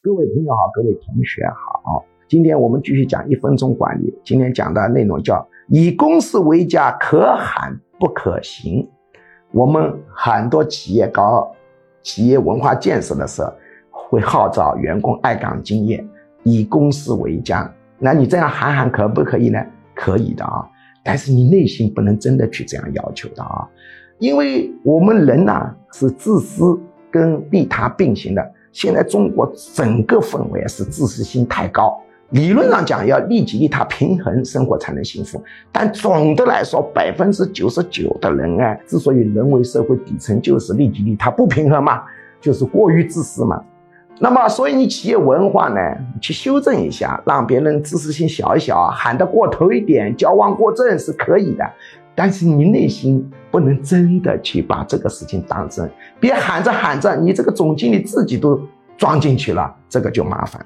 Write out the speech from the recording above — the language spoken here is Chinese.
各位朋友好，各位同学好，今天我们继续讲一分钟管理。今天讲的内容叫以公司为家，可喊不可行。我们很多企业搞企业文化建设的时候，会号召员工爱岗敬业，以公司为家。那你这样喊喊可不可以呢？可以的啊，但是你内心不能真的去这样要求的啊，因为我们人呐是自私跟利他并行的。现在中国整个氛围是自私心太高，理论上讲要利己利他平衡生活才能幸福，但总的来说百分之九十九的人啊，之所以沦为社会底层，就是利己利他不平衡嘛，就是过于自私嘛。那么，所以你企业文化呢，去修正一下，让别人自私心小一小，喊得过头一点，矫枉过正是可以的。但是你内心不能真的去把这个事情当真，别喊着喊着，你这个总经理自己都装进去了，这个就麻烦。